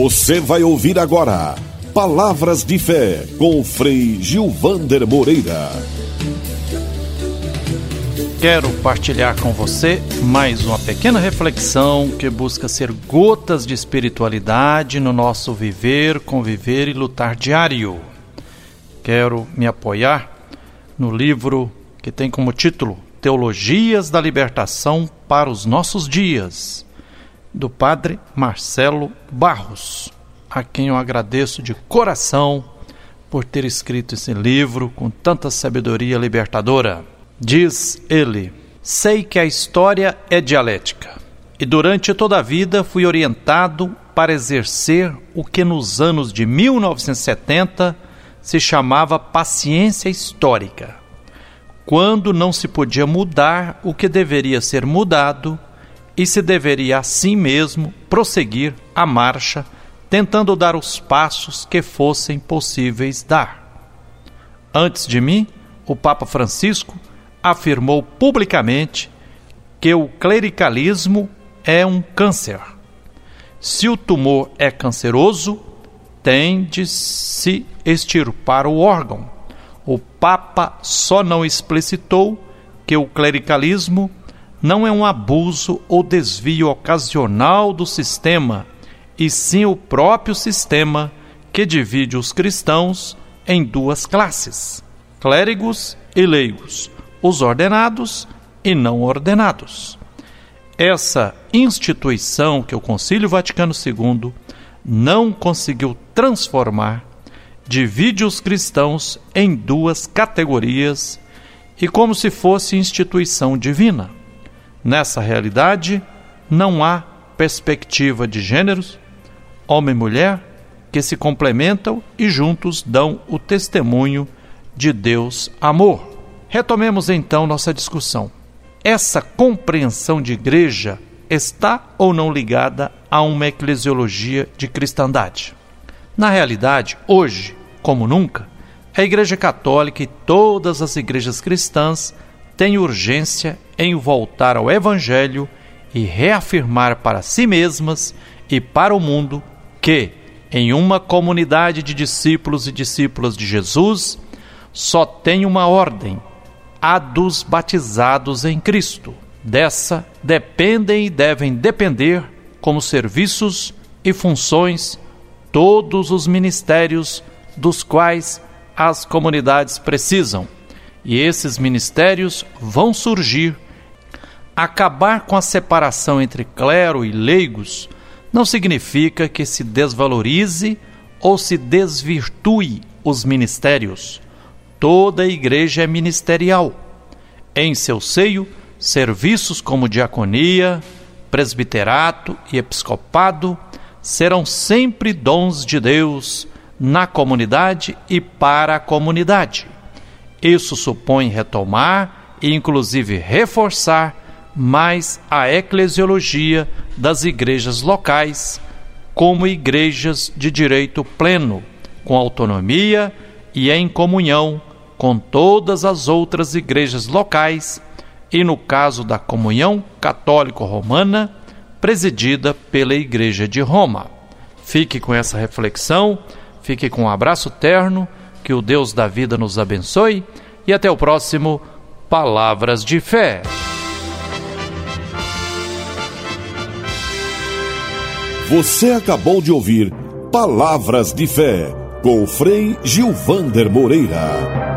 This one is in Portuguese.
Você vai ouvir agora Palavras de Fé com Frei Gilvander Moreira. Quero partilhar com você mais uma pequena reflexão que busca ser gotas de espiritualidade no nosso viver, conviver e lutar diário. Quero me apoiar no livro que tem como título Teologias da Libertação para os Nossos Dias, do Padre Marcelo Barros, a quem eu agradeço de coração por ter escrito esse livro com tanta sabedoria libertadora. Diz ele: Sei que a história é dialética, e durante toda a vida fui orientado para exercer o que nos anos de 1970 se chamava paciência histórica, quando não se podia mudar o que deveria ser mudado e se deveria assim mesmo prosseguir a marcha, tentando dar os passos que fossem possíveis dar. Antes de mim, o Papa Francisco afirmou publicamente que o clericalismo é um câncer. Se o tumor é canceroso, tem de se extirpar o órgão. O Papa só não explicitou que o clericalismo não é um abuso ou desvio ocasional do sistema, e sim o próprio sistema que divide os cristãos em duas classes: clérigos e leigos os ordenados e não ordenados. Essa instituição que o Concílio Vaticano II não conseguiu transformar divide os cristãos em duas categorias e como se fosse instituição divina. Nessa realidade, não há perspectiva de gêneros, homem e mulher, que se complementam e juntos dão o testemunho de Deus amor. Retomemos então nossa discussão. Essa compreensão de igreja está ou não ligada a uma eclesiologia de cristandade? Na realidade, hoje, como nunca, a Igreja Católica e todas as igrejas cristãs têm urgência em voltar ao Evangelho e reafirmar para si mesmas e para o mundo que, em uma comunidade de discípulos e discípulas de Jesus, só tem uma ordem a dos batizados em Cristo. Dessa dependem e devem depender, como serviços e funções, todos os ministérios dos quais as comunidades precisam. E esses ministérios vão surgir. Acabar com a separação entre clero e leigos não significa que se desvalorize ou se desvirtue os ministérios toda igreja é ministerial. Em seu seio, serviços como diaconia, presbiterato e episcopado serão sempre dons de Deus na comunidade e para a comunidade. Isso supõe retomar e, inclusive, reforçar mais a eclesiologia das igrejas locais, como igrejas de direito pleno, com autonomia e em comunhão com todas as outras igrejas locais e, no caso da comunhão católico-romana, presidida pela Igreja de Roma. Fique com essa reflexão, fique com um abraço terno, que o Deus da vida nos abençoe e até o próximo Palavras de Fé. Você acabou de ouvir Palavras de Fé com Frei Gilvander Moreira.